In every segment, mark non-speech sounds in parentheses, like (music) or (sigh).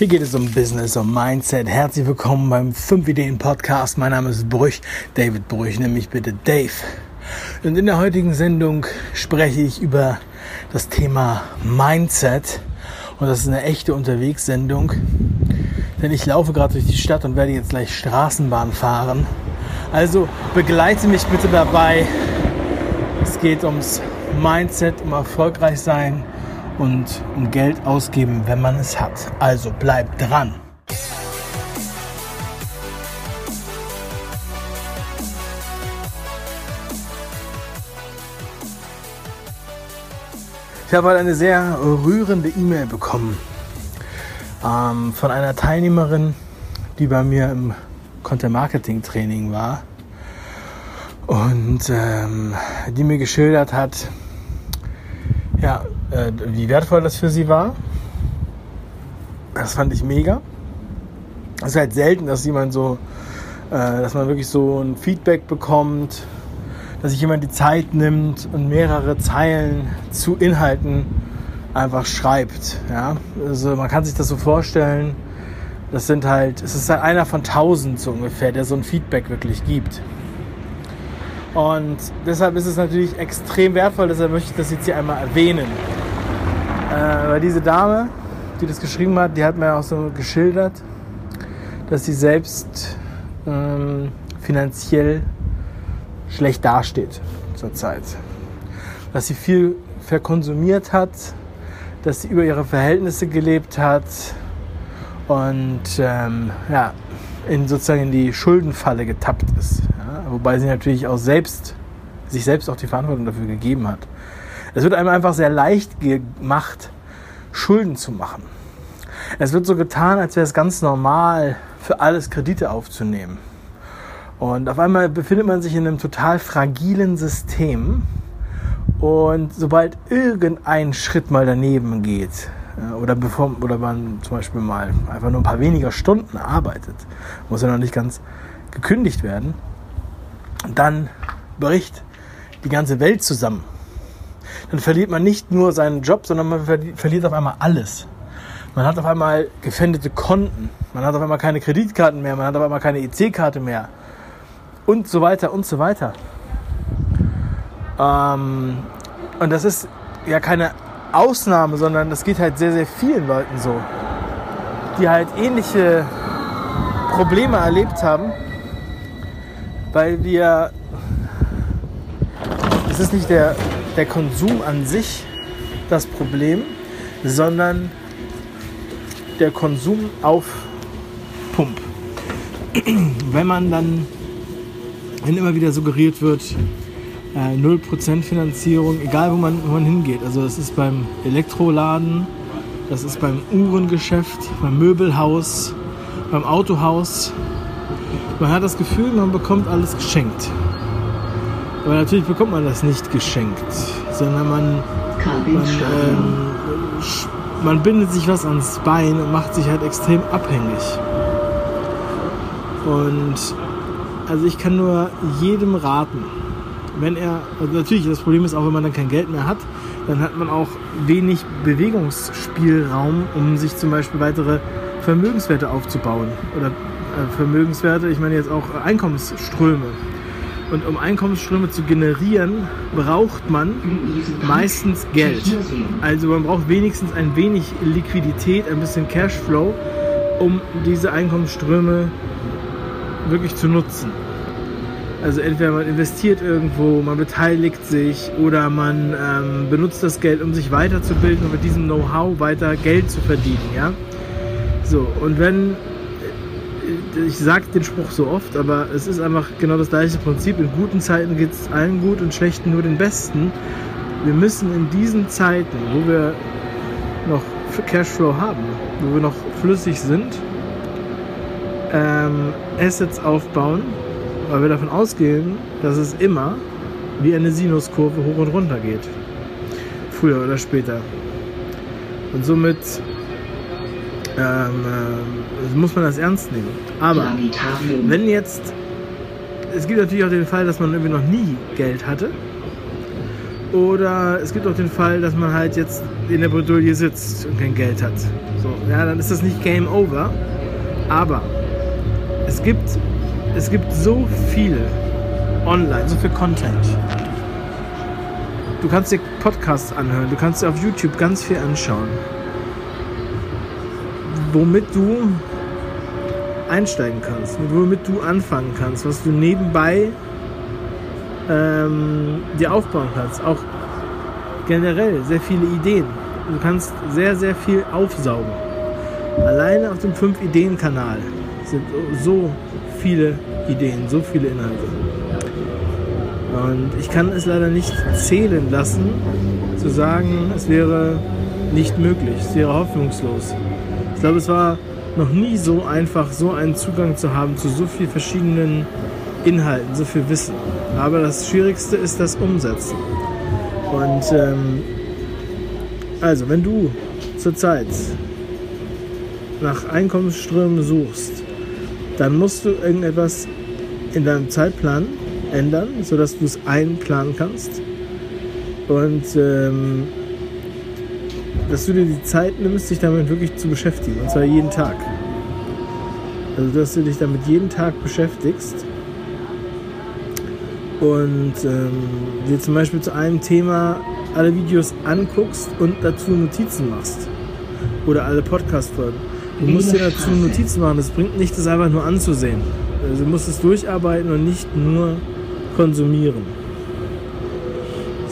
Hier geht es um Business, um Mindset. Herzlich willkommen beim 5 Ideen Podcast. Mein Name ist Brüch, David Brüch, nämlich bitte Dave. Und in der heutigen Sendung spreche ich über das Thema Mindset. Und das ist eine echte Unterwegssendung. Denn ich laufe gerade durch die Stadt und werde jetzt gleich Straßenbahn fahren. Also begleite mich bitte dabei. Es geht ums Mindset, um erfolgreich sein und um Geld ausgeben, wenn man es hat. Also bleibt dran. Ich habe heute eine sehr rührende E-Mail bekommen ähm, von einer Teilnehmerin, die bei mir im Content Marketing Training war und ähm, die mir geschildert hat, ja, äh, wie wertvoll das für sie war. Das fand ich mega. Es ist halt selten, dass jemand so, äh, dass man wirklich so ein Feedback bekommt, dass sich jemand die Zeit nimmt und mehrere Zeilen zu Inhalten einfach schreibt. Ja? Also man kann sich das so vorstellen, das sind halt, es ist halt einer von tausend so ungefähr, der so ein Feedback wirklich gibt. Und deshalb ist es natürlich extrem wertvoll, deshalb möchte ich das jetzt hier einmal erwähnen. Äh, weil diese Dame, die das geschrieben hat, die hat mir auch so geschildert, dass sie selbst ähm, finanziell schlecht dasteht zurzeit. Dass sie viel verkonsumiert hat, dass sie über ihre Verhältnisse gelebt hat und ähm, ja, in sozusagen in die Schuldenfalle getappt ist. Ja? Wobei sie natürlich auch selbst, sich selbst auch die Verantwortung dafür gegeben hat. Es wird einem einfach sehr leicht gemacht, Schulden zu machen. Es wird so getan, als wäre es ganz normal, für alles Kredite aufzunehmen. Und auf einmal befindet man sich in einem total fragilen System. Und sobald irgendein Schritt mal daneben geht, äh, oder bevor oder man zum Beispiel mal einfach nur ein paar weniger Stunden arbeitet, muss ja noch nicht ganz gekündigt werden, dann bricht die ganze Welt zusammen. Dann verliert man nicht nur seinen Job, sondern man verliert auf einmal alles. Man hat auf einmal gefändete Konten, man hat auf einmal keine Kreditkarten mehr, man hat auf einmal keine EC-Karte mehr und so weiter und so weiter. Ähm, und das ist ja keine Ausnahme, sondern das geht halt sehr, sehr vielen Leuten so, die halt ähnliche Probleme erlebt haben, weil wir, es ist nicht der, der Konsum an sich das Problem, sondern der Konsum auf Pump. (clears throat) Wenn man dann, wenn immer wieder suggeriert wird, äh, 0% Finanzierung, egal wo man, wo man hingeht. Also das ist beim Elektroladen, das ist beim Uhrengeschäft, beim Möbelhaus, beim Autohaus. Man hat das Gefühl, man bekommt alles geschenkt. Aber natürlich bekommt man das nicht geschenkt, sondern man, man, ähm, man bindet sich was ans Bein und macht sich halt extrem abhängig. Und also ich kann nur jedem raten, wenn er, also natürlich, das Problem ist auch, wenn man dann kein Geld mehr hat, dann hat man auch wenig Bewegungsspielraum, um sich zum Beispiel weitere Vermögenswerte aufzubauen. Oder äh, Vermögenswerte, ich meine jetzt auch Einkommensströme. Und um Einkommensströme zu generieren, braucht man meistens Geld. Also man braucht wenigstens ein wenig Liquidität, ein bisschen Cashflow, um diese Einkommensströme wirklich zu nutzen. Also entweder man investiert irgendwo, man beteiligt sich oder man ähm, benutzt das Geld, um sich weiterzubilden und mit diesem Know-how weiter Geld zu verdienen, ja. So, und wenn, ich sage den Spruch so oft, aber es ist einfach genau das gleiche Prinzip. In guten Zeiten geht es allen gut, in schlechten nur den Besten. Wir müssen in diesen Zeiten, wo wir noch Cashflow haben, wo wir noch flüssig sind, ähm, Assets aufbauen, weil wir davon ausgehen, dass es immer wie eine Sinuskurve hoch und runter geht. Früher oder später. Und somit ähm, äh, muss man das ernst nehmen. Aber wenn jetzt, es gibt natürlich auch den Fall, dass man irgendwie noch nie Geld hatte Oder es gibt auch den Fall, dass man halt jetzt in der Bredouille sitzt und kein Geld hat. So, ja, dann ist das nicht Game Over. Aber es gibt, es gibt so viel online, so viel Content. Du kannst dir Podcasts anhören, du kannst dir auf YouTube ganz viel anschauen. Womit du einsteigen kannst, womit du anfangen kannst, was du nebenbei ähm, dir aufbauen kannst. Auch generell sehr viele Ideen. Du kannst sehr, sehr viel aufsaugen. Alleine auf dem 5-Ideen-Kanal sind so viele Ideen, so viele Inhalte. Und ich kann es leider nicht zählen lassen, zu sagen, es wäre nicht möglich, es wäre hoffnungslos. Ich glaube, es war noch nie so einfach, so einen Zugang zu haben zu so vielen verschiedenen Inhalten, so viel Wissen. Aber das Schwierigste ist das Umsetzen. Und ähm, also, wenn du zurzeit nach Einkommensströmen suchst, dann musst du irgendetwas in deinem Zeitplan ändern, sodass du es einplanen kannst. Und ähm, dass du dir die Zeit nimmst, dich damit wirklich zu beschäftigen. Und zwar jeden Tag. Also, dass du dich damit jeden Tag beschäftigst und ähm, dir zum Beispiel zu einem Thema alle Videos anguckst und dazu Notizen machst. Oder alle Podcast-Folgen. Du musst dir dazu Notizen machen. Das bringt nicht, das einfach nur anzusehen. Also du musst es durcharbeiten und nicht nur konsumieren.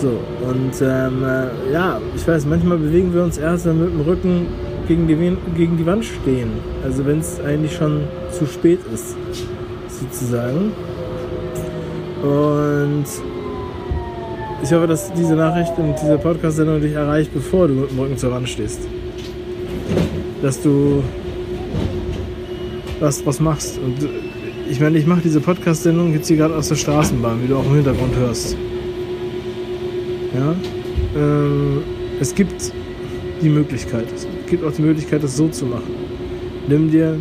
So, und ähm, äh, ja, ich weiß, manchmal bewegen wir uns erst, wenn wir mit dem Rücken gegen die, gegen die Wand stehen. Also wenn es eigentlich schon zu spät ist, sozusagen. Und ich hoffe, dass diese Nachricht und diese Podcast-Sendung dich erreicht, bevor du mit dem Rücken zur Wand stehst. Dass du was, was machst. Und ich meine, ich mache diese Podcast-Sendung jetzt hier gerade aus der Straßenbahn, wie du auch im Hintergrund hörst. Ja? Ähm, es gibt die Möglichkeit. Es gibt auch die Möglichkeit, das so zu machen. Nimm dir,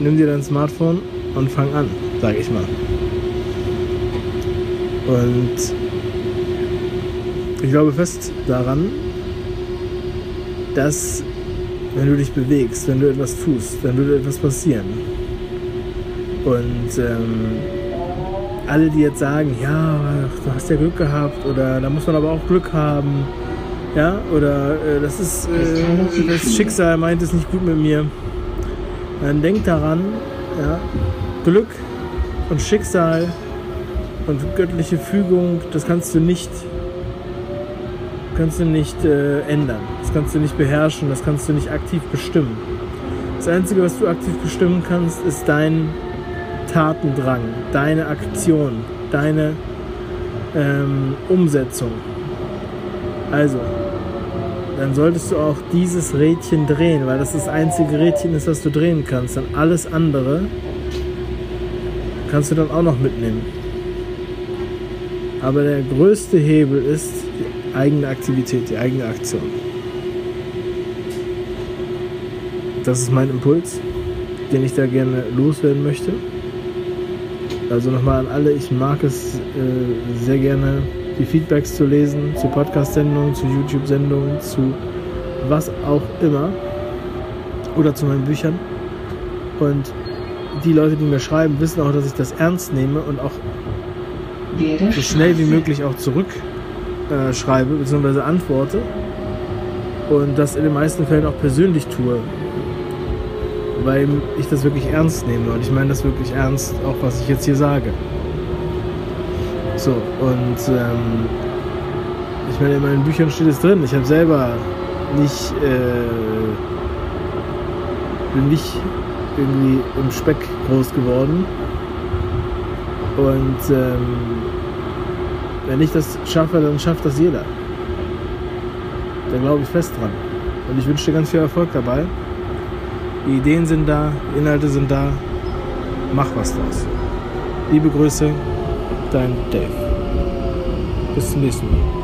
nimm dir dein Smartphone und fang an, sage ich mal. Und ich glaube fest daran, dass wenn du dich bewegst, wenn du etwas tust, dann würde etwas passieren. Und ähm, alle, die jetzt sagen, ja, du hast ja Glück gehabt oder da muss man aber auch Glück haben, ja, oder äh, das ist äh, das Schicksal meint es nicht gut mit mir, dann denk daran, ja, Glück und Schicksal und göttliche Fügung, das kannst du nicht, kannst du nicht äh, ändern. Das kannst du nicht beherrschen, das kannst du nicht aktiv bestimmen. Das Einzige, was du aktiv bestimmen kannst, ist dein Tatendrang, deine Aktion, deine ähm, Umsetzung. Also, dann solltest du auch dieses Rädchen drehen, weil das das einzige Rädchen ist, das du drehen kannst. Dann alles andere kannst du dann auch noch mitnehmen. Aber der größte Hebel ist die eigene Aktivität, die eigene Aktion. Das ist mein Impuls, den ich da gerne loswerden möchte. Also nochmal an alle, ich mag es äh, sehr gerne, die Feedbacks zu lesen zu Podcast-Sendungen, zu YouTube-Sendungen, zu was auch immer. Oder zu meinen Büchern. Und die Leute, die mir schreiben, wissen auch, dass ich das ernst nehme und auch so schnell wie möglich auch zurückschreibe äh, bzw. antworte und das in den meisten Fällen auch persönlich tue, weil ich das wirklich ernst nehme und ich meine das wirklich ernst, auch was ich jetzt hier sage. So, und ähm, ich meine, in meinen Büchern steht es drin, ich habe selber nicht, äh, bin nicht irgendwie im Speck groß geworden und ähm, wenn ich das schaffe, dann schafft das jeder. Da glaube ich fest dran. Und ich wünsche dir ganz viel Erfolg dabei. Die Ideen sind da, die Inhalte sind da. Mach was draus. Liebe Grüße, dein Dave. Bis zum nächsten Mal.